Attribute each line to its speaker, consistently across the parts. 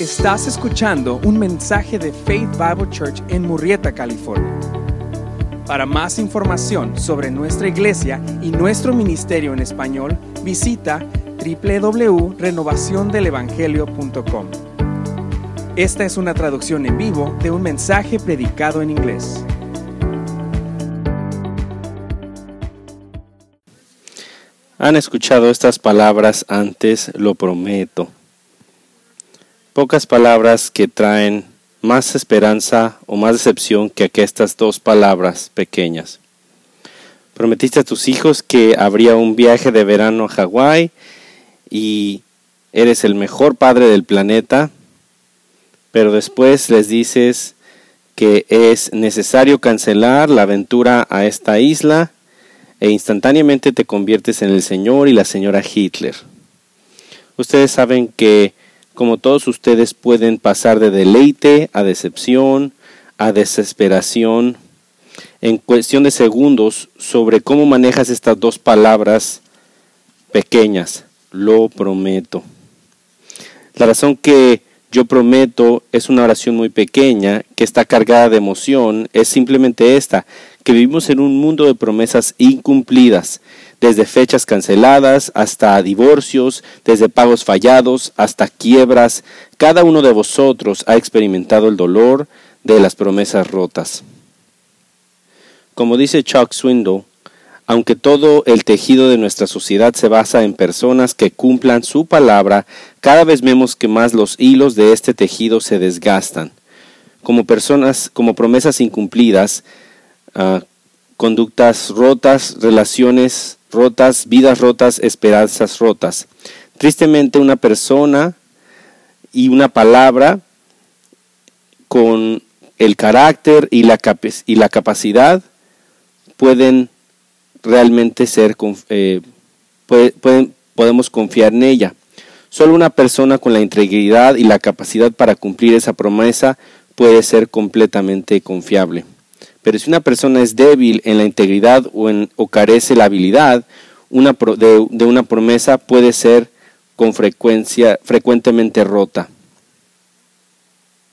Speaker 1: Estás escuchando un mensaje de Faith Bible Church en Murrieta, California. Para más información sobre nuestra iglesia y nuestro ministerio en español, visita www.renovaciondelevangelio.com. Esta es una traducción en vivo de un mensaje predicado en inglés.
Speaker 2: Han escuchado estas palabras antes, lo prometo. Pocas palabras que traen más esperanza o más decepción que estas dos palabras pequeñas. Prometiste a tus hijos que habría un viaje de verano a Hawái y eres el mejor padre del planeta, pero después les dices que es necesario cancelar la aventura a esta isla e instantáneamente te conviertes en el señor y la señora Hitler. Ustedes saben que, como todos ustedes, pueden pasar de deleite a decepción, a desesperación, en cuestión de segundos sobre cómo manejas estas dos palabras pequeñas. Lo prometo. La razón que yo prometo es una oración muy pequeña que está cargada de emoción, es simplemente esta, que vivimos en un mundo de promesas incumplidas, desde fechas canceladas hasta divorcios, desde pagos fallados hasta quiebras. Cada uno de vosotros ha experimentado el dolor de las promesas rotas. Como dice Chuck Swindoll, aunque todo el tejido de nuestra sociedad se basa en personas que cumplan su palabra, cada vez vemos que más los hilos de este tejido se desgastan. Como personas, como promesas incumplidas, Ah, conductas rotas, relaciones rotas, vidas rotas, esperanzas rotas. Tristemente una persona y una palabra con el carácter y la, y la capacidad pueden realmente ser, eh, pueden, podemos confiar en ella. Solo una persona con la integridad y la capacidad para cumplir esa promesa puede ser completamente confiable. Pero si una persona es débil en la integridad o, carece la habilidad una de, una promesa, puede ser con frecuencia, frecuentemente rota.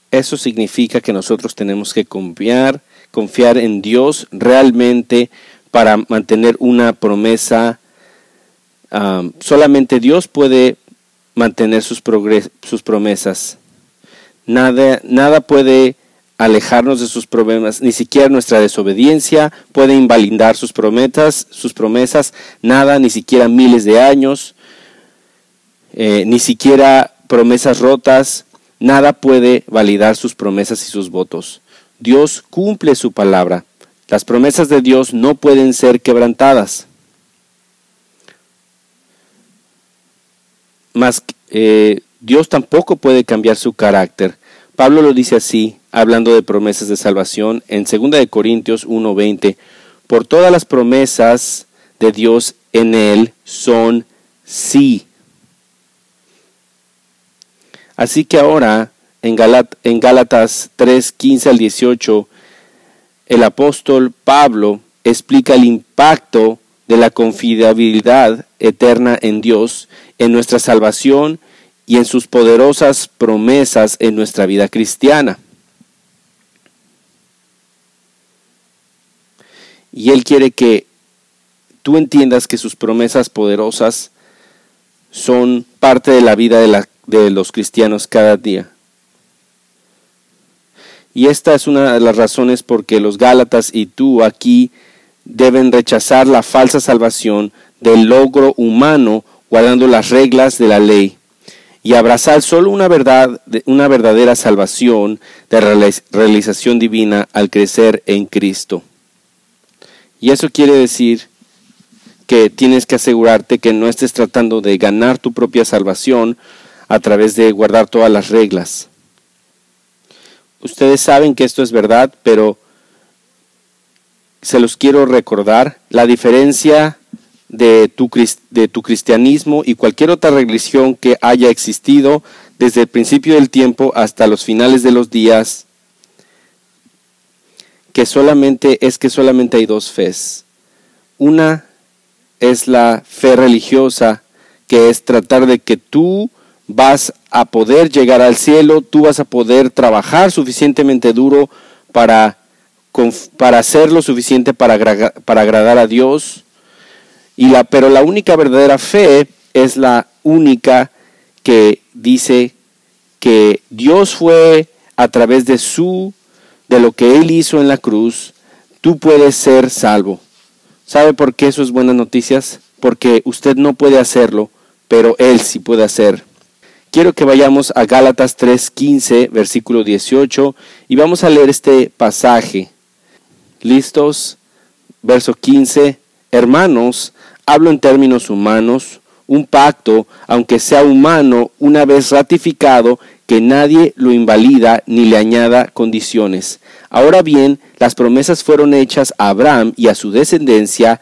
Speaker 2: Eso significa que nosotros tenemos que confiar, confiar en Dios realmente para mantener una promesa. solamente Dios puede mantener sus, sus promesas. Nada, nada puede alejarnos de sus problemas, ni siquiera nuestra desobediencia puede invalidar sus promesas, sus promesas, nada, ni siquiera miles de años, eh, ni siquiera promesas rotas, nada puede validar sus promesas y sus votos. Dios cumple su palabra. Las promesas de Dios no pueden ser quebrantadas. Mas eh, Dios tampoco puede cambiar su carácter. Pablo lo dice así hablando de promesas de salvación en 2 de Corintios 1:20, por todas las promesas de Dios en él son sí. Así que ahora en, en Gálatas 3:15 al 18 el apóstol Pablo explica el impacto de la confiabilidad eterna en Dios en nuestra salvación y en sus poderosas promesas en nuestra vida cristiana. Y Él quiere que tú entiendas que sus promesas poderosas son parte de la vida de, de los cristianos cada día. Y esta es una de las razones por que los Gálatas y tú aquí deben rechazar la falsa salvación del logro humano guardando las reglas de la ley y abrazar solo una verdad, una verdadera salvación de realización divina al crecer en Cristo. Y eso quiere decir que tienes que asegurarte que no estés tratando de ganar tu propia salvación a través de guardar todas las reglas. Ustedes saben que esto es verdad, pero se los quiero recordar. La diferencia de tu, de tu cristianismo y cualquier otra religión que haya existido desde el principio del tiempo hasta los finales de los días que solamente es que solamente hay dos fes. Una es la fe religiosa, que es tratar de que tú vas a poder llegar al cielo, tú vas a poder trabajar suficientemente duro para, para hacer lo suficiente para, para agradar a Dios. Y la, pero la única verdadera fe es la única que dice que Dios fue a través de su, de lo que Él hizo en la cruz, tú puedes ser salvo. ¿Sabe por qué eso es buenas noticias? Porque usted no puede hacerlo, pero Él sí puede hacer. Quiero que vayamos a Gálatas 3:15, versículo 18, y vamos a leer este pasaje. ¿Listos? Verso 15. Hermanos, hablo en términos humanos, un pacto, aunque sea humano, una vez ratificado, que nadie lo invalida ni le añada condiciones. Ahora bien, las promesas fueron hechas a Abraham y a su descendencia,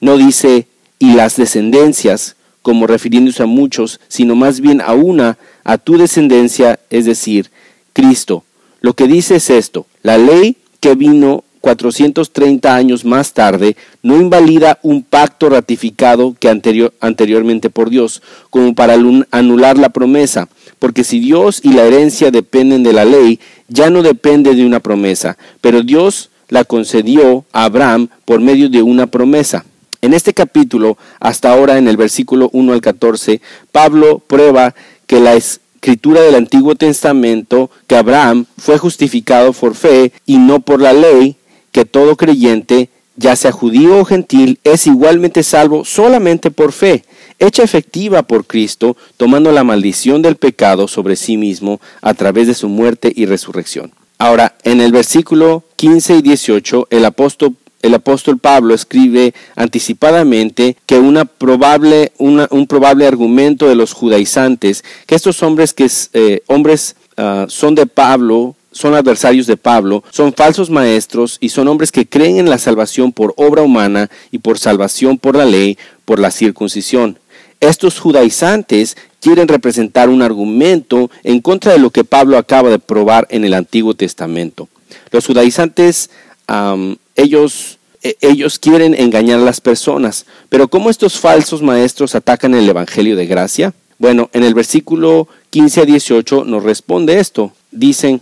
Speaker 2: no dice y las descendencias, como refiriéndose a muchos, sino más bien a una, a tu descendencia, es decir, Cristo. Lo que dice es esto, la ley que vino 430 años más tarde no invalida un pacto ratificado que anterior, anteriormente por Dios, como para anular la promesa, porque si Dios y la herencia dependen de la ley, ya no depende de una promesa, pero Dios la concedió a Abraham por medio de una promesa. En este capítulo, hasta ahora en el versículo 1 al 14, Pablo prueba que la escritura del Antiguo Testamento, que Abraham fue justificado por fe y no por la ley, que todo creyente, ya sea judío o gentil, es igualmente salvo solamente por fe, hecha efectiva por Cristo, tomando la maldición del pecado sobre sí mismo a través de su muerte y resurrección. Ahora, en el versículo 15 y 18, el apóstol el apóstol Pablo escribe anticipadamente que una probable, un probable argumento de los judaizantes, que estos hombres que eh, hombres ah, son de Pablo, son adversarios de Pablo, son falsos maestros y son hombres que creen en la salvación por obra humana y por salvación por la ley, por la circuncisión. Estos judaizantes quieren representar un argumento en contra de lo que Pablo acaba de probar en el Antiguo Testamento. Los judaizantes ellos, e, ellos quieren engañar a las personas. Pero ¿cómo estos falsos maestros atacan el Evangelio de gracia? Bueno, en el versículo 15 a 18 nos responde esto. Dicen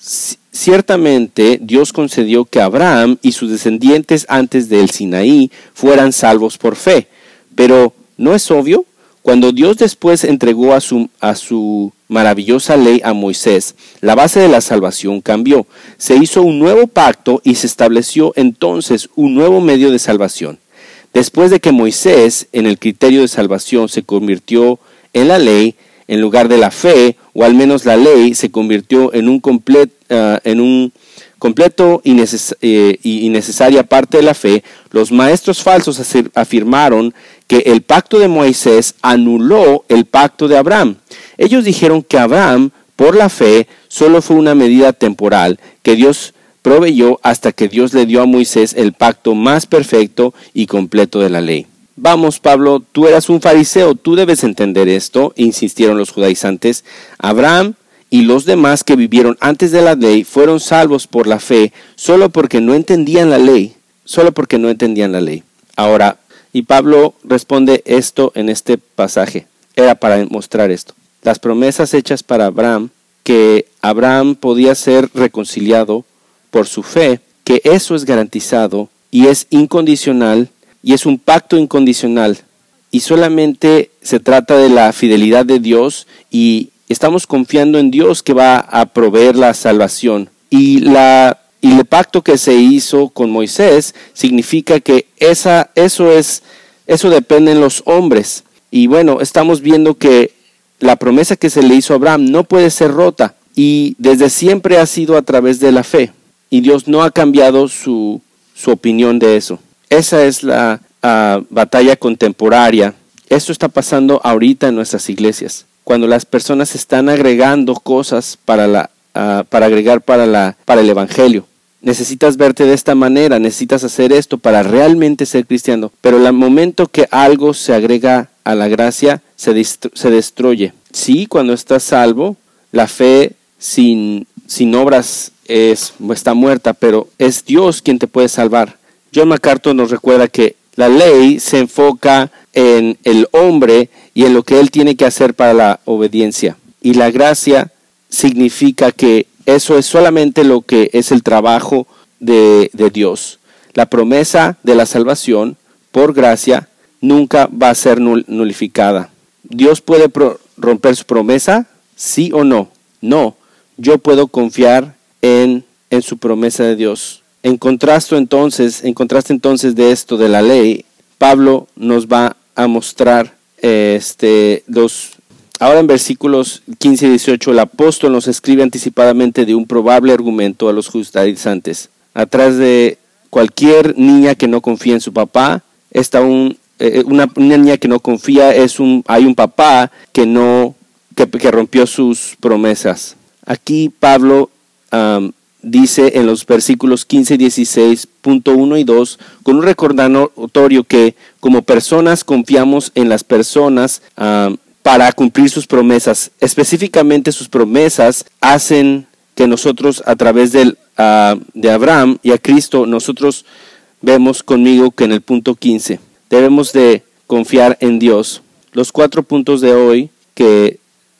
Speaker 2: ciertamente Dios concedió que Abraham y sus descendientes antes del Sinaí fueran salvos por fe. Pero ¿no es obvio? Cuando Dios después entregó a su, a su maravillosa ley a Moisés, la base de la salvación cambió. Se hizo un nuevo pacto y se estableció entonces un nuevo medio de salvación. Después de que Moisés, en el criterio de salvación, se convirtió en la ley, en lugar de la fe, o al menos la ley se convirtió en un, ah, en un completo eh, y, necesaria parte de la fe, los maestros falsos afirmaron que el pacto de Moisés anuló el pacto de Abraham. Ellos dijeron que Abraham, por la fe, solo fue una medida temporal que Dios proveyó hasta que Dios le dio a Moisés el pacto más perfecto y completo de la ley. Vamos, Pablo, tú eras un fariseo, tú debes entender esto, insistieron los judaizantes. Abraham y los demás que vivieron antes de la ley fueron salvos por la fe solo porque no entendían la ley, solo porque no entendían la ley. Ahora, y Pablo responde esto en este pasaje, era para mostrar esto. Las promesas hechas para Abraham, que Abraham podía ser reconciliado por su fe, que eso es garantizado y es incondicional y es un pacto incondicional y solamente se trata de la fidelidad de Dios y estamos confiando en Dios que va a proveer la salvación. Y, la, y el pacto que se hizo con Moisés significa que esa, eso, es, eso depende en los hombres. Y bueno, estamos viendo que la promesa que se le hizo a Abraham no puede ser rota y desde siempre ha sido a través de la fe. Y Dios no ha cambiado su, su opinión de eso. Esa es la ah, batalla contemporánea. Esto está pasando ahorita en nuestras iglesias cuando las personas están agregando cosas para, la, ah, para agregar para, la, para el Evangelio. Necesitas verte de esta manera, necesitas hacer esto para realmente ser cristiano. Pero el momento que algo se agrega a la gracia, se, se destruye. Sí, cuando estás salvo, la fe sin, sin obras es, está muerta, pero es Dios quien te puede salvar. John MacArthur nos recuerda que la ley se enfoca en el hombre y en lo que él tiene que hacer para la obediencia. y la gracia significa que eso es solamente lo que es el trabajo de, de Dios. La promesa de la salvación por gracia nunca va a ser nulificada. Dios puede romper su promesa, sí o no. No, yo puedo confiar en, en su promesa de Dios. En contraste entonces, en contraste entonces de esto de la ley, Pablo nos va a mostrar este los ahora en versículos 15 y 18 el apóstol nos escribe anticipadamente de un probable argumento a los judaizantes. Atrás de cualquier niña que no confía en su papá está un eh, una, niña que no confía es un hay un papá que no que, que rompió sus promesas. Aquí Pablo dice en los versículos 15 y 16, punto 1 y 2, con un recordatorio que como personas confiamos en las personas para cumplir sus promesas. Específicamente sus promesas hacen que nosotros a través del, de Abraham y a Cristo, nosotros vemos conmigo que en el punto 15 debemos de confiar en Dios. Los cuatro puntos de hoy que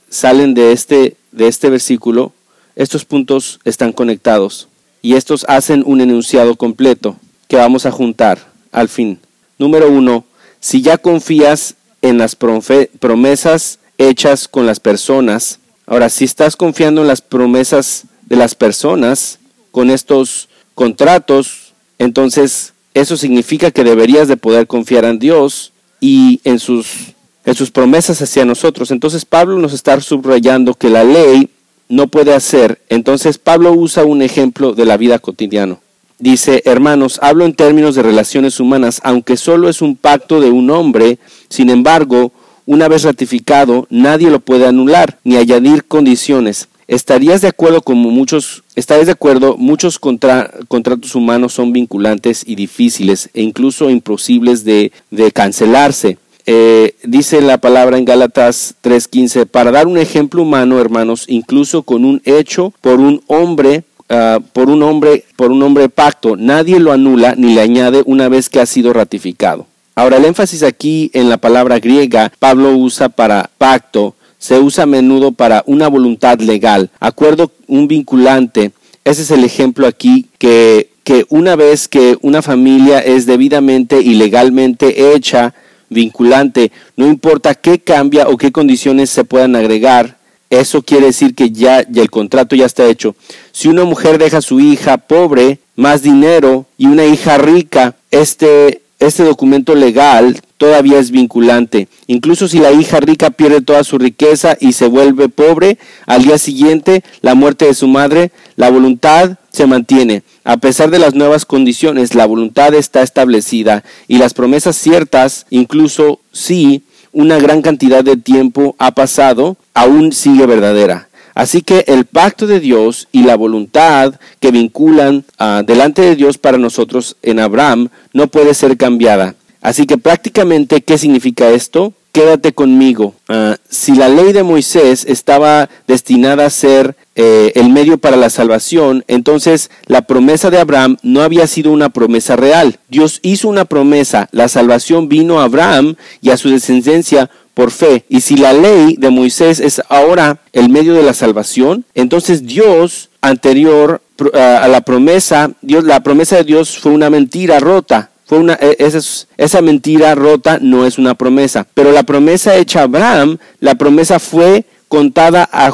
Speaker 2: salen de este, de este versículo estos puntos están conectados y estos hacen un enunciado completo que vamos a juntar al fin. Número uno, si ya confías en las promesas hechas con las personas, ahora si estás confiando en las promesas de las personas con estos contratos, entonces eso significa que deberías de poder confiar en Dios y en sus, en sus promesas hacia nosotros. Entonces Pablo nos está subrayando que la ley no puede hacer. Entonces Pablo usa un ejemplo de la vida cotidiana. Dice, hermanos, hablo en términos de relaciones humanas, aunque solo es un pacto de un hombre, sin embargo, una vez ratificado, nadie lo puede anular ni añadir condiciones. ¿Estarías de acuerdo como muchos, estarías de acuerdo, muchos contratos humanos son vinculantes y difíciles e incluso imposibles de, de cancelarse? Eh, dice la palabra en Gálatas 3:15, para dar un ejemplo humano, hermanos, incluso con un hecho por un hombre, ah, por un hombre, por un hombre pacto, nadie lo anula ni le añade una vez que ha sido ratificado. Ahora el énfasis aquí en la palabra griega Pablo usa para pacto, se usa a menudo para una voluntad legal, acuerdo un vinculante. Ese es el ejemplo aquí que, que una vez que una familia es debidamente y legalmente hecha, vinculante, no importa qué cambia o qué condiciones se puedan agregar, eso quiere decir que ya, el contrato ya está hecho. Si una mujer deja a su hija pobre, más dinero y una hija rica, este, este documento legal todavía es vinculante. Incluso si la hija rica pierde toda su riqueza y se vuelve pobre, al día siguiente, la muerte de su madre, la voluntad se mantiene. A pesar de las nuevas condiciones, la voluntad está establecida y las promesas ciertas, incluso si una gran cantidad de tiempo ha pasado, aún sigue verdadera. Así que el pacto de Dios y la voluntad que vinculan ah, delante de Dios para nosotros en Abraham no puede ser cambiada. Así que prácticamente, ¿qué significa esto? Quédate conmigo. Ah, si la ley de Moisés estaba destinada a ser eh, el medio para la salvación, entonces la promesa de Abraham no había sido una promesa real. Dios hizo una promesa, la salvación vino a Abraham y a su descendencia por fe. Y si la ley de Moisés es ahora el medio de la salvación, entonces Dios anterior a la promesa, Dios, la promesa de Dios fue una mentira rota. Fue una, e, esa, esa mentira rota no es una promesa. Pero la promesa hecha a Abraham, la promesa fue contada a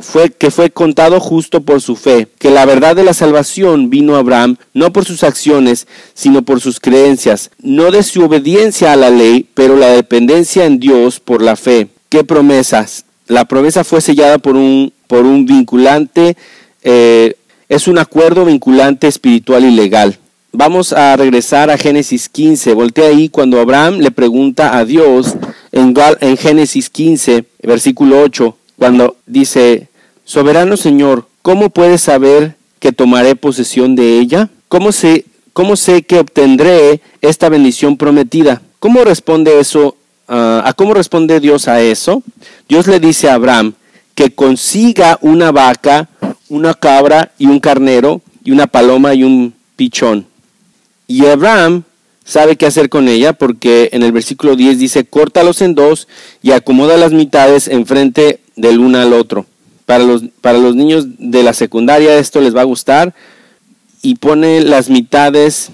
Speaker 2: fue que fue contado justo por su fe, que la verdad de la salvación vino a Abraham no por sus acciones, sino por sus creencias, no de su obediencia a la ley, pero la dependencia en Dios por la fe. ¿Qué promesas? La promesa fue sellada por un, por un vinculante, eh, es un acuerdo vinculante espiritual y legal. Vamos a regresar a Génesis 15. Voltea ahí cuando Abraham le pregunta a Dios en, Génesis 15, versículo 8 cuando dice, Soberano Señor, ¿cómo puedes saber que tomaré posesión de ella? ¿Cómo sé, cómo sé que obtendré esta bendición prometida? ¿Cómo responde eso? Ah, ¿A cómo responde Dios a eso? Dios le dice a Abraham que consiga una vaca, una cabra y un carnero y una paloma y un pichón. Y Abraham sabe qué hacer con ella porque en el versículo 10 dice, córtalos en dos y acomoda las mitades enfrente del uno al otro. Para los, para los niños de la secundaria esto les va a gustar y pone las mitades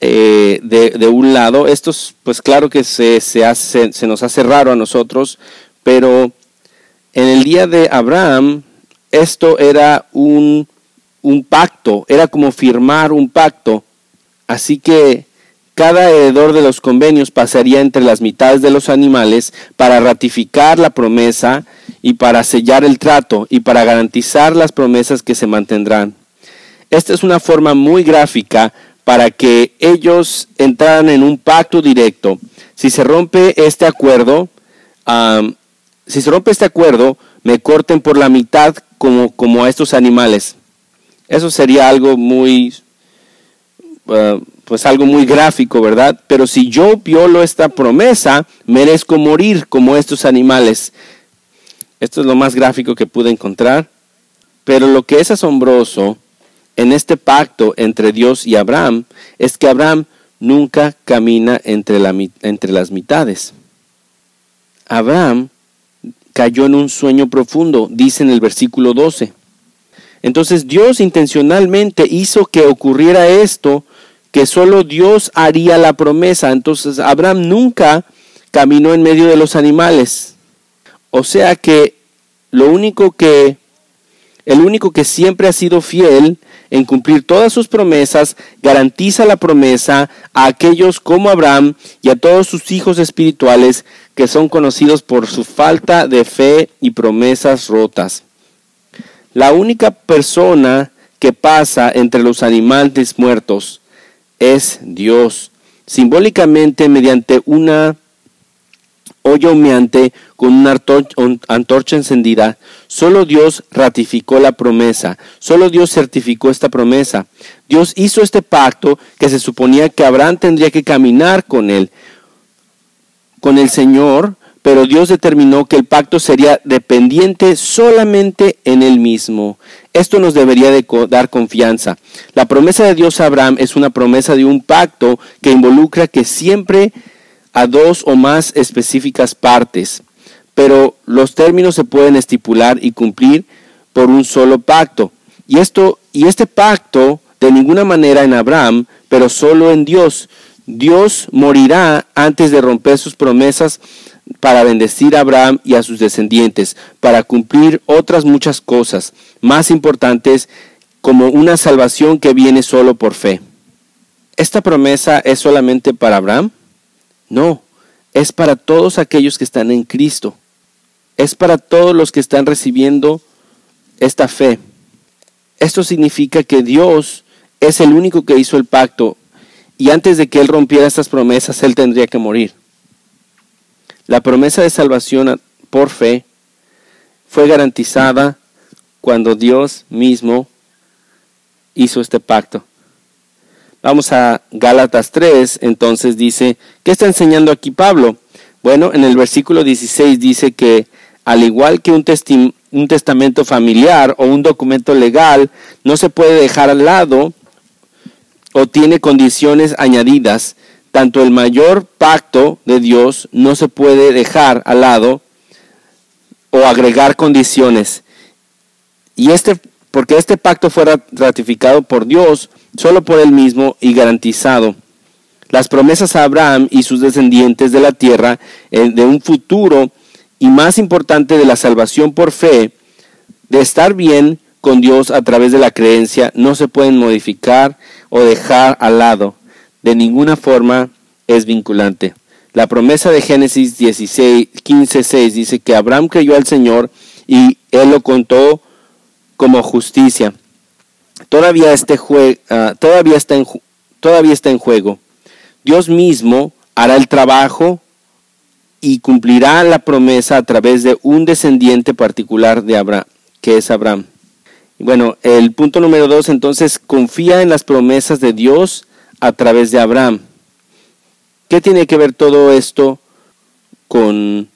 Speaker 2: eh, de, un lado. Esto pues claro que se, se, hace, se nos hace raro a nosotros, pero en el día de Abraham esto era un, un pacto, era como firmar un pacto. Así que cada heredor de los convenios pasaría entre las mitades de los animales para ratificar la promesa y para sellar el trato y para garantizar las promesas que se mantendrán. Esta es una forma muy gráfica para que ellos entraran en un pacto directo. Si se rompe este acuerdo, si se rompe este acuerdo, me corten por la mitad como, como a estos animales. Eso sería algo muy uh, pues algo muy gráfico, ¿verdad? Pero si yo violo esta promesa, merezco morir como estos animales. Esto es lo más gráfico que pude encontrar. Pero lo que es asombroso en este pacto entre Dios y Abraham es que Abraham nunca camina entre, entre las mitades. Abraham cayó en un sueño profundo, dice en el versículo 12. Entonces Dios intencionalmente hizo que ocurriera esto que solo Dios haría la promesa. Entonces Abraham nunca caminó en medio de los animales. O sea que lo único que el único que siempre ha sido fiel en cumplir todas sus promesas, garantiza la promesa a aquellos como Abraham y a todos sus hijos espirituales que son conocidos por su falta de fe y promesas rotas. La única persona que pasa entre los animales muertos es Dios. Simbólicamente, mediante una olla humeante con una antorcha encendida, solo Dios ratificó la promesa, solo Dios certificó esta promesa. Dios hizo este pacto que se suponía que Abraham tendría que caminar con él, con el Señor, pero Dios determinó que el pacto sería dependiente solamente en él mismo. Esto nos debería de dar confianza. La promesa de Dios a Abraham es una promesa de un pacto que involucra que siempre a dos o más específicas partes, pero los términos se pueden estipular y cumplir por un solo pacto. Y esto y este pacto de ninguna manera en Abraham, pero solo en Dios. Dios morirá antes de romper sus promesas para bendecir a Abraham y a sus descendientes, para cumplir otras muchas cosas más importantes como una salvación que viene solo por fe. ¿Esta promesa es solamente para Abraham? No, es para todos aquellos que están en Cristo. Es para todos los que están recibiendo esta fe. Esto significa que Dios es el único que hizo el pacto y antes de que Él rompiera estas promesas, Él tendría que morir. La promesa de salvación por fe fue garantizada cuando Dios mismo hizo este pacto. Vamos a Gálatas 3, entonces dice, ¿qué está enseñando aquí Pablo? Bueno, en el versículo 16 dice que al igual que un, un testamento familiar o un documento legal, no se puede dejar al lado o tiene condiciones añadidas, tanto el mayor pacto de Dios no se puede dejar al lado o agregar condiciones. Y este, porque este pacto fuera ratificado por Dios, solo por él mismo y garantizado. Las promesas a Abraham y sus descendientes de la tierra eh, de un futuro y más importante de la salvación por fe, de estar bien con Dios a través de la creencia, no se pueden modificar o dejar al lado de ninguna forma es vinculante. La promesa de Génesis 16, 15, 6 dice que Abraham creyó al Señor y él lo contó como justicia. Todavía, este ah, todavía, está en, todavía está en juego. Dios mismo hará el trabajo y cumplirá la promesa a través de un descendiente particular de Abraham, que es Abraham. Bueno, el punto número dos, entonces, confía en las promesas de Dios a través de Abraham. ¿Qué tiene que ver todo esto con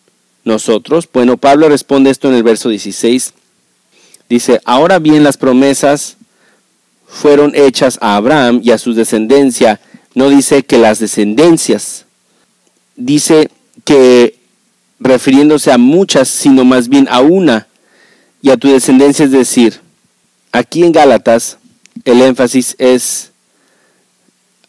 Speaker 2: nosotros? Bueno, Pablo responde esto en el verso 16. Dice, ahora bien las promesas fueron hechas a Abraham y a su descendencia. No dice que las descendencias. Dice que refiriéndose a muchas, sino más bien a una y a tu descendencia, es decir, aquí en Gálatas el énfasis es,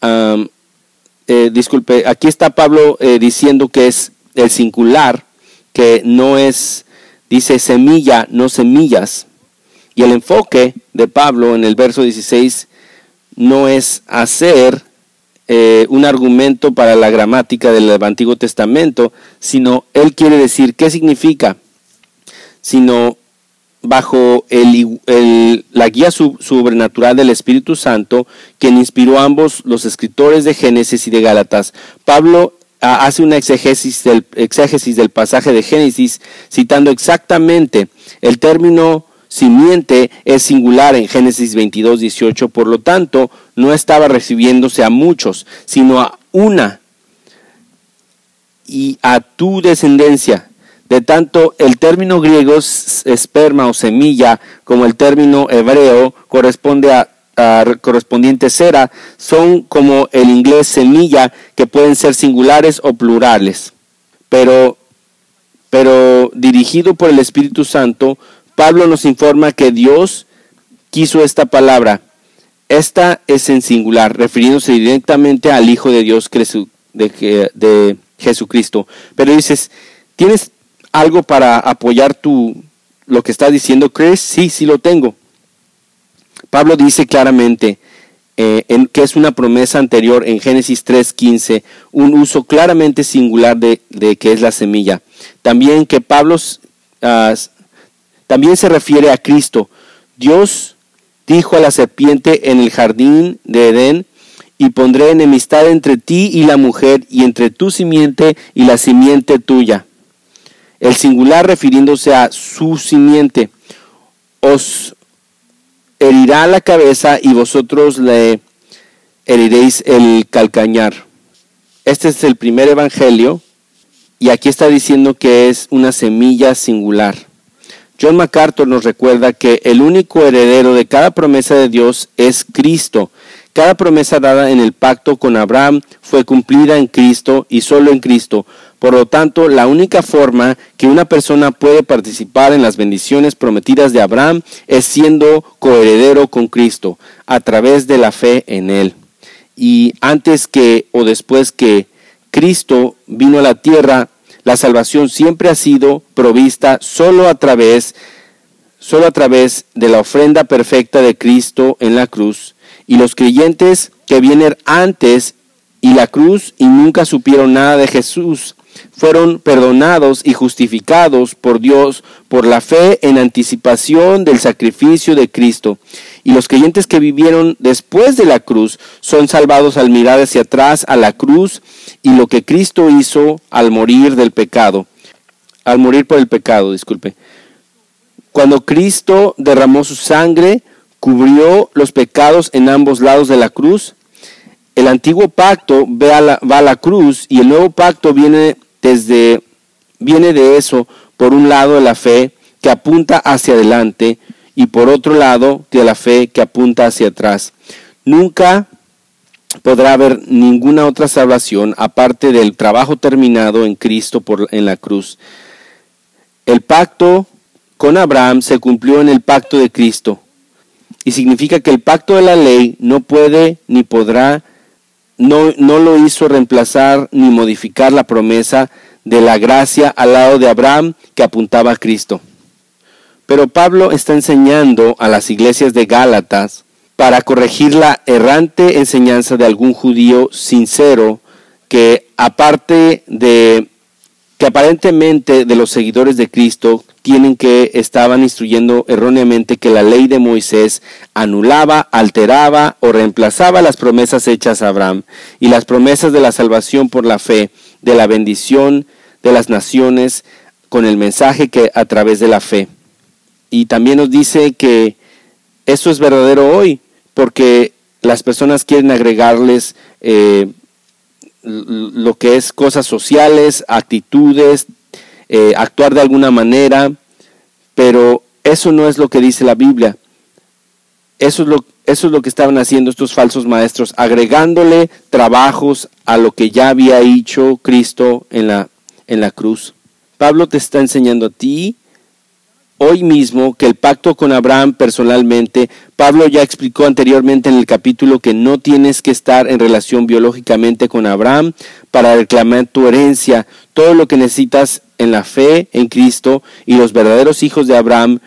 Speaker 2: eh, disculpe, aquí está Pablo eh, diciendo que es el singular, que no es, dice semilla, no semillas. Y el enfoque de Pablo en el verso 16 no es hacer eh, un argumento para la gramática del Antiguo Testamento, sino él quiere decir qué significa, sino bajo el, la guía sobrenatural del Espíritu Santo, quien inspiró a ambos los escritores de Génesis y de Gálatas. Pablo ah, hace una del, exégesis del pasaje de Génesis citando exactamente el término simiente es singular en Génesis 22, 18, por lo tanto no estaba recibiéndose a muchos, sino a una y a tu descendencia de tanto el término griego esperma o semilla como el término hebreo corresponde a, correspondiente cera son como el inglés semilla que pueden ser singulares o plurales. Pero, pero dirigido por el Espíritu Santo, Pablo nos informa que Dios quiso esta palabra. Esta es en singular, refiriéndose directamente al Hijo de Dios de, de Jesucristo. Pero dices, tienes algo para apoyar tu, lo que está diciendo Chris? Sí, sí lo tengo. Pablo dice claramente eh, en, que es una promesa anterior en Génesis 3.15, un uso claramente singular de, de que es la semilla. También que Pablo uh, también se refiere a Cristo. Dios dijo a la serpiente en el jardín de Edén, y pondré enemistad entre ti y la mujer, y entre tu simiente y la simiente tuya el singular refiriéndose a su simiente, os herirá la cabeza y vosotros le heriréis el calcañar. Este es el primer evangelio y aquí está diciendo que es una semilla singular. John MacArthur nos recuerda que el único heredero de cada promesa de Dios es Cristo. Cada promesa dada en el pacto con Abraham fue cumplida en Cristo y solo en Cristo. Por lo tanto, la única forma que una persona puede participar en las bendiciones prometidas de Abraham es siendo coheredero con Cristo a través de la fe en Él. Y antes que o después que Cristo vino a la tierra, la salvación siempre ha sido provista solo a través solo a través de la ofrenda perfecta de Cristo en la cruz y los creyentes que vienen antes y la cruz y nunca supieron nada de Jesús fueron perdonados y justificados por Dios por la fe en anticipación del sacrificio de Cristo. Y los creyentes que vivieron después de la cruz son salvados al mirar hacia atrás a la cruz y lo que Cristo hizo al morir del pecado. Al morir por el pecado, disculpe. Cuando Cristo derramó su sangre, cubrió los pecados en ambos lados de la cruz. El antiguo pacto va a la cruz y el nuevo pacto viene desde viene de eso, por un lado de la fe que apunta hacia adelante y por otro lado de la fe que apunta hacia atrás. Nunca podrá haber ninguna otra salvación aparte del trabajo terminado en Cristo por, en la cruz. El pacto con Abraham se cumplió en el pacto de Cristo y significa que el pacto de la ley no puede ni podrá no, no lo hizo reemplazar ni modificar la promesa de la gracia al lado de Abraham que apuntaba a Cristo. Pero Pablo está enseñando a las iglesias de Gálatas para corregir la errante enseñanza de algún judío sincero que aparte de que aparentemente de los seguidores de Cristo tienen que estaban instruyendo erróneamente que la ley de Moisés anulaba, alteraba o reemplazaba las promesas hechas a Abraham y las promesas de la salvación por la fe, de la bendición de las naciones con el mensaje que a través de la fe. Y también nos dice que eso es verdadero hoy, porque las personas quieren agregarles eh, lo que es cosas sociales, actitudes, eh, actuar de alguna manera, pero eso no es lo que dice la Biblia. Eso es, lo, eso es lo que estaban haciendo estos falsos maestros, agregándole trabajos a lo que ya había hecho Cristo en la, en la cruz. Pablo te está enseñando a ti hoy mismo que el pacto con Abraham personalmente, Pablo ya explicó anteriormente en el capítulo que no tienes que estar en relación biológicamente con Abraham para reclamar tu herencia. Todo lo que necesitas en la fe en Cristo y los verdaderos hijos de Abraham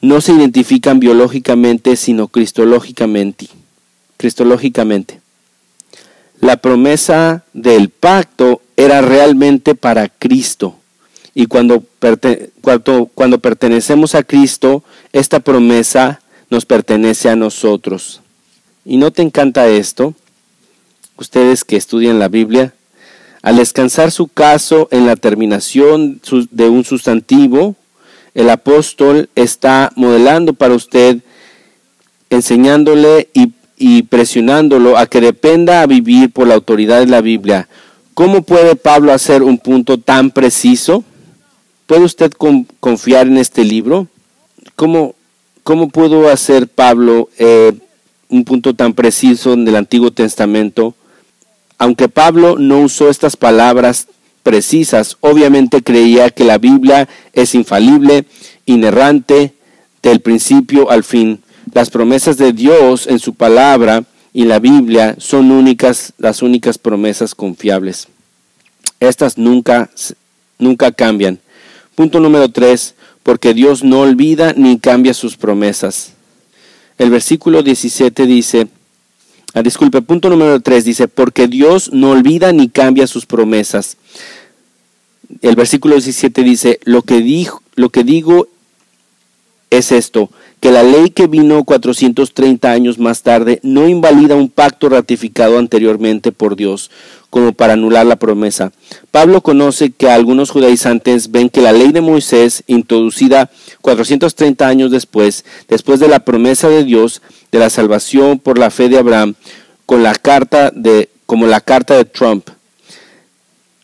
Speaker 2: no se identifican biológicamente, sino cristológicamente. Cristológicamente. La promesa del pacto era realmente para Cristo y cuando, cuando, cuando pertenecemos a Cristo, esta promesa nos pertenece a nosotros. ¿Y no te encanta esto? Ustedes que estudian la Biblia, al descansar su caso en la terminación de un sustantivo, el apóstol está modelando para usted, enseñándole y, y, presionándolo a que dependa a vivir por la autoridad de la Biblia. ¿Cómo puede Pablo hacer un punto tan preciso? ¿Puede usted confiar en este libro? ¿Cómo, pudo hacer Pablo eh, un punto tan preciso en el Antiguo Testamento? Aunque Pablo no usó estas palabras precisas, obviamente creía que la Biblia es infalible, inerrante, del principio al fin. Las promesas de Dios en su palabra y la Biblia son únicas, las únicas promesas confiables. Estas nunca, nunca cambian. Punto número 3, porque Dios no olvida ni cambia sus promesas. El versículo 17 dice, ah, disculpe, punto número 3 dice, porque Dios no olvida ni cambia sus promesas. El versículo 17 dice, lo que, dijo, lo que digo es esto, que la ley que vino 430 años más tarde no invalida un pacto ratificado anteriormente por Dios como para anular la promesa. Pablo conoce que algunos judaizantes ven que la ley de Moisés, introducida 430 años después, después de la promesa de Dios de la salvación por la fe de Abraham, con la carta de, como la carta de Trump,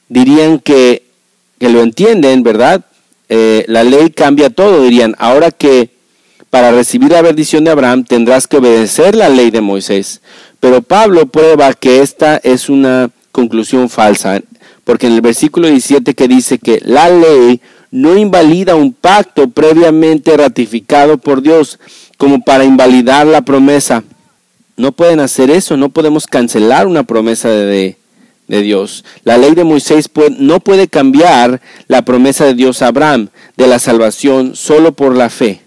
Speaker 2: dirían que, que lo entienden, ¿verdad? Eh, la ley cambia todo, dirían. Ahora que para recibir la bendición de Abraham tendrás que obedecer la ley de Moisés. Pero Pablo prueba que esta es una conclusión falsa, porque en el versículo 17 que dice que la ley no invalida un pacto previamente ratificado por Dios como para invalidar la promesa. No pueden hacer eso, no podemos cancelar una promesa de, de Dios. La ley de Moisés no puede cambiar la promesa de Dios a Abraham de la salvación solo por la fe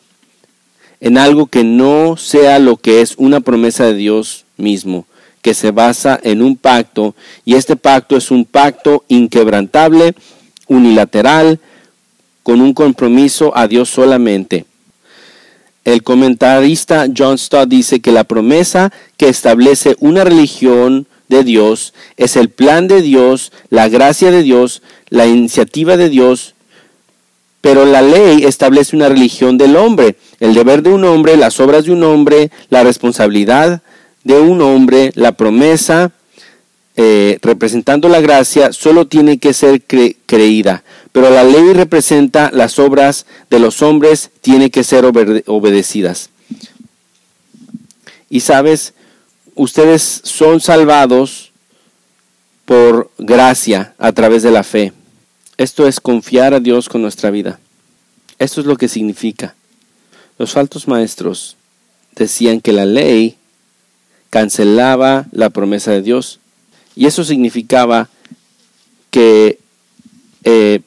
Speaker 2: en algo que no sea lo que es una promesa de Dios mismo, que se basa en un pacto, y este pacto es un pacto inquebrantable, unilateral, con un compromiso a Dios solamente. El comentarista John Stott dice que la promesa que establece una religión de Dios es el plan de Dios, la gracia de Dios, la iniciativa de Dios pero la ley establece una religión del hombre, el deber de un hombre, las obras de un hombre, la responsabilidad de un hombre, la promesa, eh, representando la gracia, solo tiene que ser creída. Pero la ley representa las obras de los hombres, tiene que ser obedecidas. Y sabes, ustedes son salvados por gracia a través de la fe. Esto es confiar a Dios con nuestra vida. Esto es lo que significa. Los faltos maestros decían que la ley cancelaba la promesa de Dios. Y eso significaba que eh,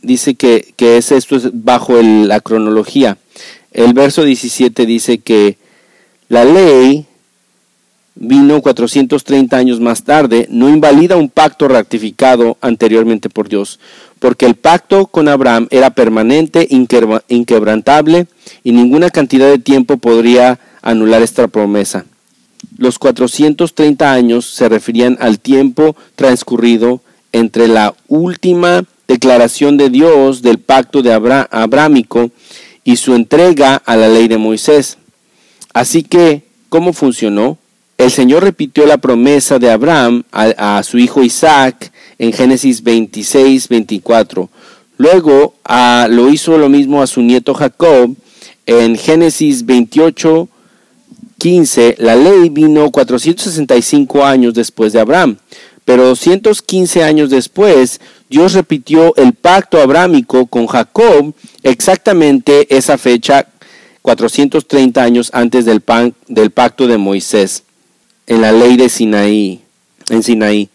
Speaker 2: dice que, es, esto es bajo la cronología. El verso 17 dice que la ley vino 430 años más tarde, no invalida un pacto ratificado anteriormente por Dios, porque el pacto con Abraham era permanente, inquebrantable, y ninguna cantidad de tiempo podría anular esta promesa. Los 430 años se referían al tiempo transcurrido entre la última declaración de Dios del pacto de Abrámico y su entrega a la ley de Moisés. Así que, ¿cómo funcionó? el Señor repitió la promesa de Abraham a, su hijo Isaac en Génesis 26, 24. Luego lo hizo lo mismo a su nieto Jacob en Génesis 28, 15. La ley vino 465 años después de Abraham, Pero 215 años después, Dios repitió el pacto abrámico con Jacob exactamente esa fecha, 430 años antes del, del pacto de Moisés, en la ley de Sinaí, en Sinaí.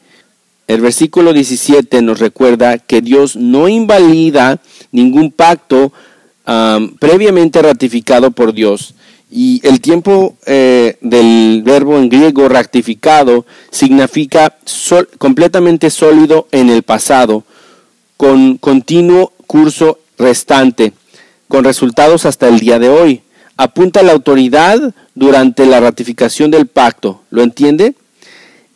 Speaker 2: El versículo 17 nos recuerda que Dios no invalida ningún pacto previamente ratificado por Dios. Y el tiempo eh, del verbo en griego ratificado significa completamente sólido en el pasado, con continuo curso restante, con resultados hasta el día de hoy. Apunta la autoridad durante la ratificación del pacto. ¿Lo entiende?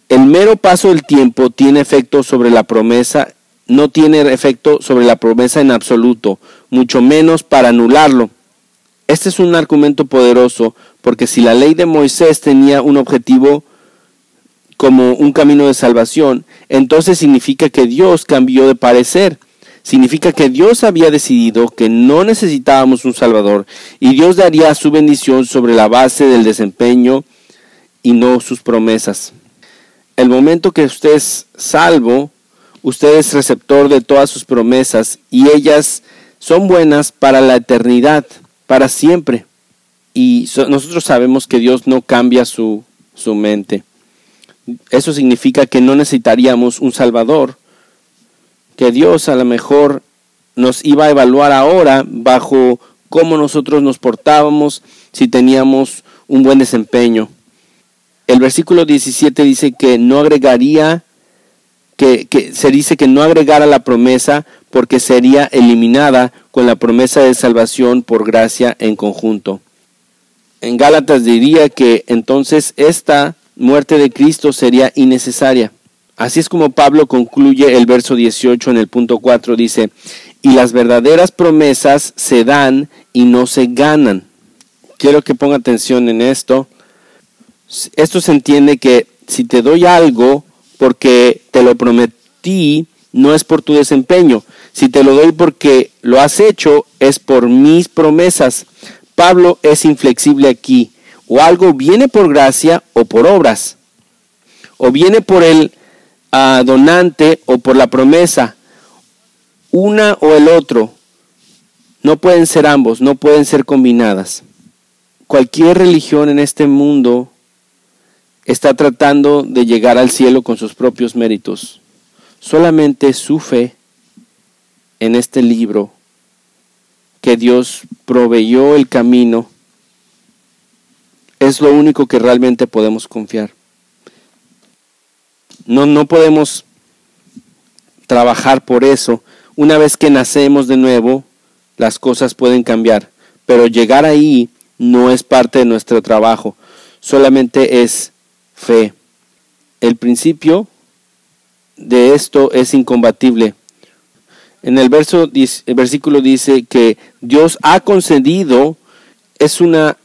Speaker 2: El mero paso del tiempo tiene efecto sobre la promesa, no tiene efecto sobre la promesa en absoluto, mucho menos para anularlo. Este es un argumento poderoso porque si la ley de Moisés tenía un objetivo como un camino de salvación, entonces significa que Dios cambió de parecer. Significa que Dios había decidido que no necesitábamos un Salvador y Dios daría su bendición sobre la base del desempeño y no sus promesas el momento que usted es salvo, usted es receptor de todas sus promesas y ellas son buenas para la eternidad, para siempre. Y nosotros sabemos que Dios no cambia su, su mente. Eso significa que no necesitaríamos un Salvador, que Dios a lo mejor nos iba a evaluar ahora bajo cómo nosotros nos portábamos, si teníamos un buen desempeño el versículo 17 dice que no agregaría, que, se dice que no agregara la promesa porque sería eliminada con la promesa de salvación por gracia en conjunto. En Gálatas diría que entonces esta muerte de Cristo sería innecesaria. Así es como Pablo concluye el verso 18 en el punto 4, dice, y las verdaderas promesas se dan y no se ganan. Quiero que ponga atención en esto esto se entiende que si te doy algo porque te lo prometí, no es por tu desempeño. Si te lo doy porque lo has hecho, es por mis promesas. Pablo es inflexible aquí. O algo viene por gracia o por obras. O viene por el ah, donante o por la promesa. Una o el otro. No pueden ser ambos, no pueden ser combinadas. Cualquier religión en este mundo está tratando de llegar al cielo con sus propios méritos. Solamente su fe en este libro, que Dios proveyó el camino, es lo único que realmente podemos confiar. No, no podemos trabajar por eso. Una vez que nacemos de nuevo, las cosas pueden cambiar, pero llegar ahí no es parte de nuestro trabajo, solamente es fe. El principio de esto es incombatible. En el, verso, el versículo dice que Dios ha concedido, es una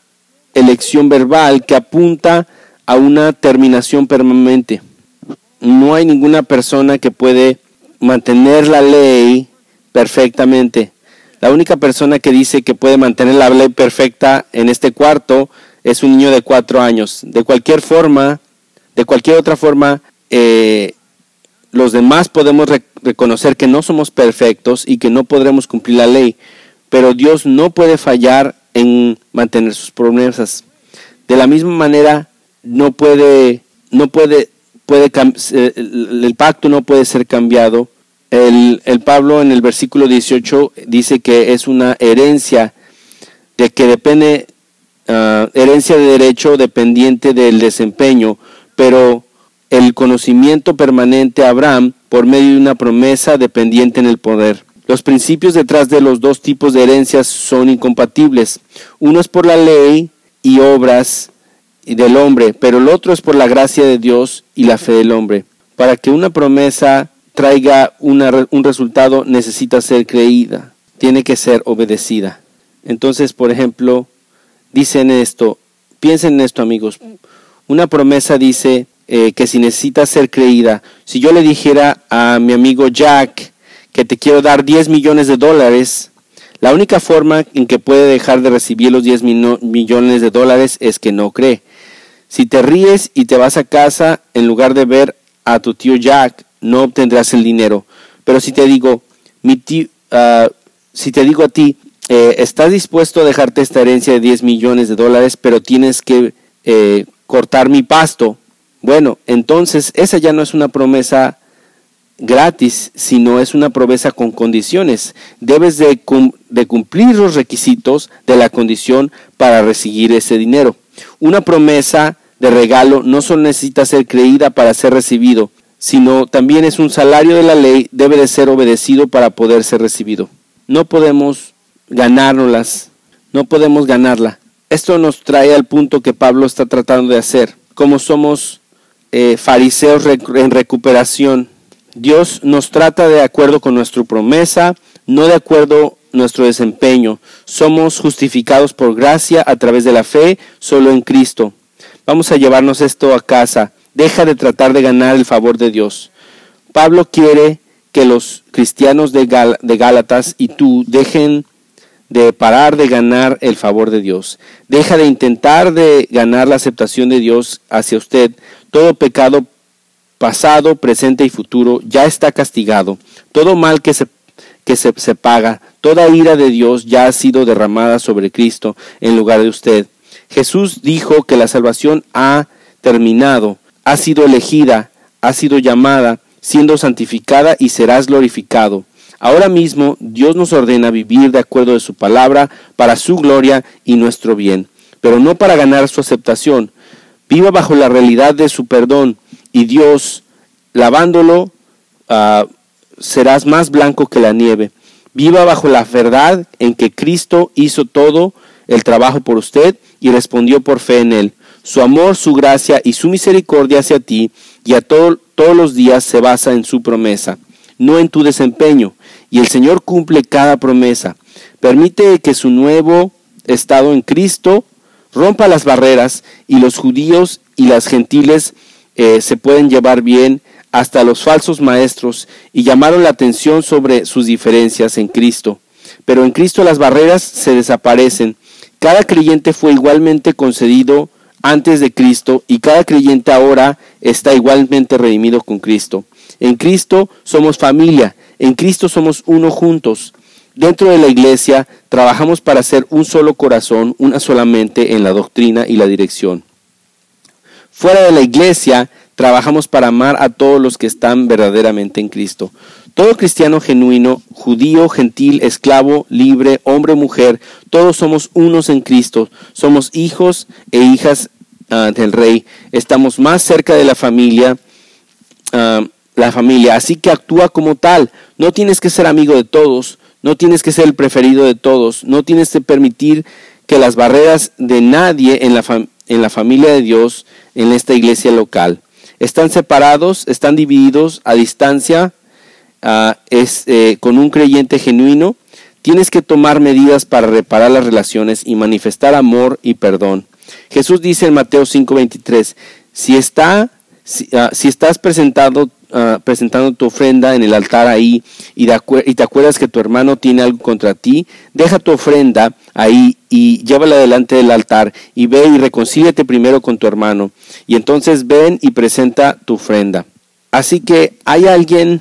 Speaker 2: elección verbal que apunta a una terminación permanente. No hay ninguna persona que puede mantener la ley perfectamente. La única persona que dice que puede mantener la ley perfecta en este cuarto es un niño de cuatro años. De cualquier forma, de cualquier otra forma, eh, los demás podemos reconocer que no somos perfectos y que no podremos cumplir la ley, pero Dios no puede fallar en mantener sus promesas. De la misma manera, no puede, no puede, puede el pacto no puede ser cambiado. El, el Pablo en el versículo 18 dice que es una herencia de que depende Ah, herencia de derecho dependiente del desempeño, pero el conocimiento permanente a Abraham por medio de una promesa dependiente en el poder. Los principios detrás de los dos tipos de herencias son incompatibles. Uno es por la ley y obras del hombre, pero el otro es por la gracia de Dios y la fe del hombre. Para que una promesa traiga un resultado necesita ser creída, tiene que ser obedecida. Entonces, por ejemplo, dicen esto, piensen en esto amigos, una promesa dice eh, que si necesita ser creída, si yo le dijera a mi amigo Jack que te quiero dar 10 millones de dólares, la única forma en que puede dejar de recibir los 10 millones de dólares es que no cree. Si te ríes y te vas a casa, en lugar de ver a tu tío Jack, no obtendrás el dinero. Pero si te digo, mi tío, ah, si te digo a ti, eh, estás dispuesto a dejarte esta herencia de 10 millones de dólares, pero tienes que eh, cortar mi pasto, bueno, entonces esa ya no es una promesa gratis, sino es una promesa con condiciones. Debes de, de, cumplir los requisitos de la condición para recibir ese dinero. Una promesa de regalo no solo necesita ser creída para ser recibido, sino también es un salario de la ley, debe de ser obedecido para poder ser recibido. No podemos ganárnoslas, no podemos ganarla. Esto nos trae al punto que Pablo está tratando de hacer. Como somos eh, fariseos en recuperación, Dios nos trata de acuerdo con nuestra promesa, no de acuerdo nuestro desempeño. Somos justificados por gracia a través de la fe solo en Cristo. Vamos a llevarnos esto a casa. Deja de tratar de ganar el favor de Dios. Pablo quiere que los cristianos de, de Gálatas y tú dejen de parar de ganar el favor de Dios. Deja de intentar de ganar la aceptación de Dios hacia usted. Todo pecado pasado, presente y futuro ya está castigado. Todo mal que se que se, se paga, toda ira de Dios ya ha sido derramada sobre Cristo en lugar de usted. Jesús dijo que la salvación ha terminado, ha sido elegida, ha sido llamada, siendo santificada y serás glorificado. Ahora mismo Dios nos ordena vivir de acuerdo de su palabra para su gloria y nuestro bien, pero no para ganar su aceptación. Viva bajo la realidad de su perdón y Dios, lavándolo, ah, serás más blanco que la nieve. Viva bajo la verdad en que Cristo hizo todo el trabajo por usted y respondió por fe en él. Su amor, su gracia y su misericordia hacia ti y a todos los días se basa en su promesa, no en tu desempeño y el Señor cumple cada promesa. Permite que su nuevo estado en Cristo rompa las barreras y los judíos y las gentiles eh, se pueden llevar bien hasta los falsos maestros y llamaron la atención sobre sus diferencias en Cristo. Pero en Cristo las barreras se desaparecen. Cada creyente fue igualmente concedido antes de Cristo y cada creyente ahora está igualmente redimido con Cristo. En Cristo somos familia en Cristo somos uno juntos. Dentro de la iglesia trabajamos para ser un solo corazón, una sola mente en la doctrina y la dirección. Fuera de la iglesia trabajamos para amar a todos los que están verdaderamente en Cristo. Todo cristiano genuino, judío, gentil, esclavo, libre, hombre, mujer, todos somos unos en Cristo. Somos hijos e hijas ah, del Rey. Estamos más cerca de la familia. Ah, la familia. Así que actúa como tal. No tienes que ser amigo de todos, no tienes que ser el preferido de todos, no tienes que permitir que las barreras de nadie en la, en la familia de Dios, en esta iglesia local, están separados, están divididos a distancia, ah, eh, con un creyente genuino. Tienes que tomar medidas para reparar las relaciones y manifestar amor y perdón. Jesús dice en Mateo 5:23, si, está, si, ah, si estás presentado Ah, presentando tu ofrenda en el altar ahí y, y, te acuerdas que tu hermano tiene algo contra ti, deja tu ofrenda ahí y llévala delante del altar y ve y reconcíliate primero con tu hermano y entonces ven y presenta tu ofrenda. Así que hay alguien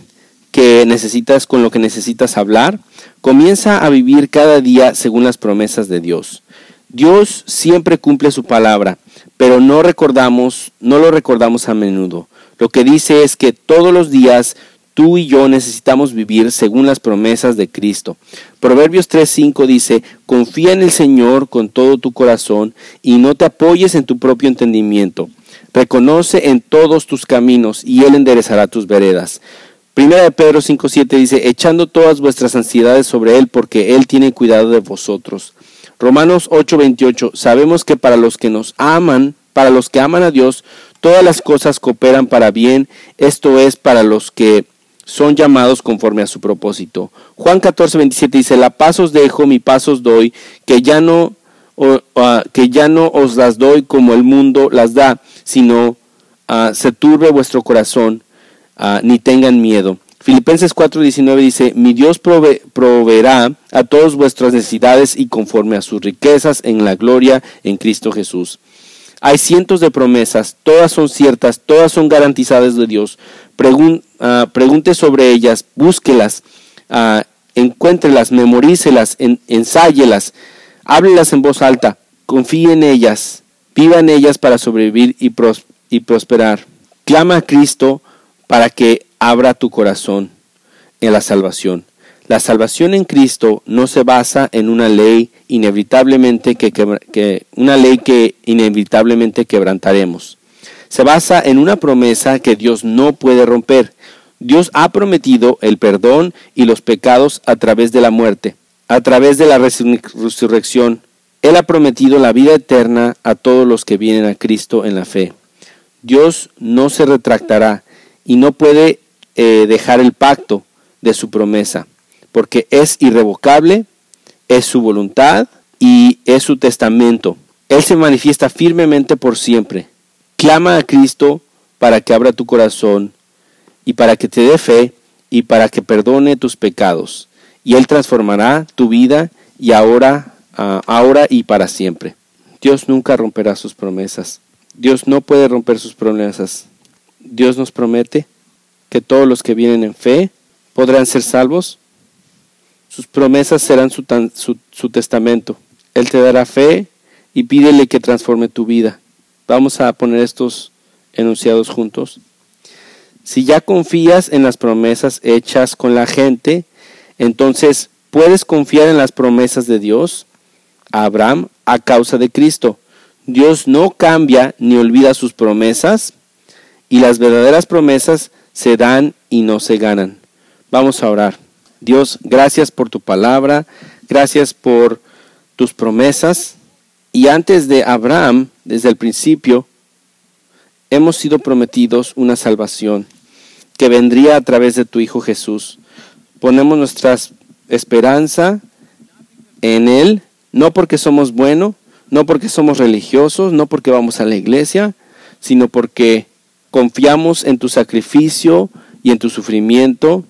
Speaker 2: que necesitas con lo que necesitas hablar, comienza a vivir cada día según las promesas de Dios. Dios siempre cumple su palabra, pero no recordamos, no lo recordamos a menudo. Lo que dice es que todos los días tú y yo necesitamos vivir según las promesas de Cristo. Proverbios 3:5 dice, confía en el Señor con todo tu corazón y no te apoyes en tu propio entendimiento. Reconoce en todos tus caminos y Él enderezará tus veredas. Primera de Pedro 5:7 dice, echando todas vuestras ansiedades sobre Él porque Él tiene cuidado de vosotros. Romanos 8:28, sabemos que para los que nos aman, para los que aman a Dios, todas las cosas cooperan para bien, esto es para los que son llamados conforme a su propósito. Juan 14, 27 dice, la paz os dejo, mi paz os doy, que ya no, ah, que ya no os las doy como el mundo las da, sino uh, se turbe vuestro corazón, uh, ni tengan miedo. Filipenses 4:19 dice, mi Dios proveerá a todas vuestras necesidades y conforme a sus riquezas en la gloria en Cristo Jesús. Hay cientos de promesas, todas son ciertas, todas son garantizadas de Dios. Ah, pregunte sobre ellas, búsquelas, uh, encuéntrelas, memorícelas, en, ensáyelas, háblelas en voz alta, confíe en ellas, viva en ellas para sobrevivir y, y prosperar. Clama a Cristo para que abra tu corazón en la salvación. La salvación en Cristo no se basa en una ley inevitablemente que, una ley que inevitablemente quebrantaremos. Se basa en una promesa que Dios no puede romper. Dios ha prometido el perdón y los pecados a través de la muerte, a través de la resurrección. Él ha prometido la vida eterna a todos los que vienen a Cristo en la fe. Dios no se retractará y no puede eh, dejar el pacto de su promesa porque es irrevocable, es su voluntad y es su testamento. Él se manifiesta firmemente por siempre. Clama a Cristo para que abra tu corazón y para que te dé fe y para que perdone tus pecados. Y Él transformará tu vida y ahora, ah, ahora y para siempre. Dios nunca romperá sus promesas. Dios no puede romper sus promesas. Dios nos promete que todos los que vienen en fe podrán ser salvos sus promesas serán su, testamento. Él te dará fe y pídele que transforme tu vida. Vamos a poner estos enunciados juntos. Si ya confías en las promesas hechas con la gente, entonces puedes confiar en las promesas de Dios a Abraham a causa de Cristo. Dios no cambia ni olvida sus promesas y las verdaderas promesas se dan y no se ganan. Vamos a orar. Dios, gracias por tu palabra, gracias por tus promesas. Y antes de Abraham, desde el principio, hemos sido prometidos una salvación que vendría a través de tu Hijo Jesús. Ponemos nuestra esperanza en Él, no porque somos buenos, no porque somos religiosos, no porque vamos a la iglesia, sino porque confiamos en tu sacrificio y en tu sufrimiento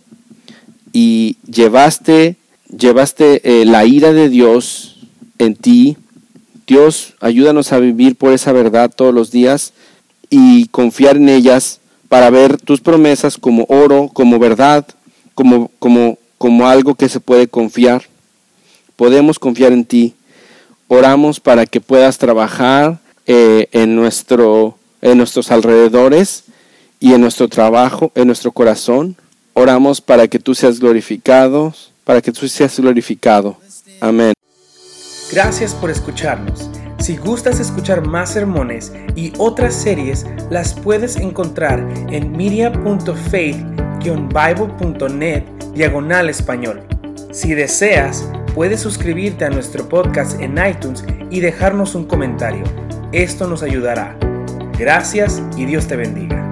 Speaker 2: y llevaste, llevaste eh, la ira de Dios en ti. Dios, ayúdanos a vivir por esa verdad todos los días y confiar en ellas para ver tus promesas como oro, como verdad, como, como, como algo que se puede confiar. Podemos confiar en ti. Oramos para que puedas trabajar eh, en, nuestro, en nuestros alrededores y en nuestro trabajo, en nuestro corazón. Oramos para que tú seas glorificado, para que tú seas glorificado. Amén.
Speaker 1: Gracias por escucharnos. Si gustas escuchar más sermones y otras series, las puedes encontrar en media.faith-bible.net diagonal español. Si deseas, puedes suscribirte a nuestro podcast en iTunes y dejarnos un comentario. Esto nos ayudará. Gracias y Dios te bendiga.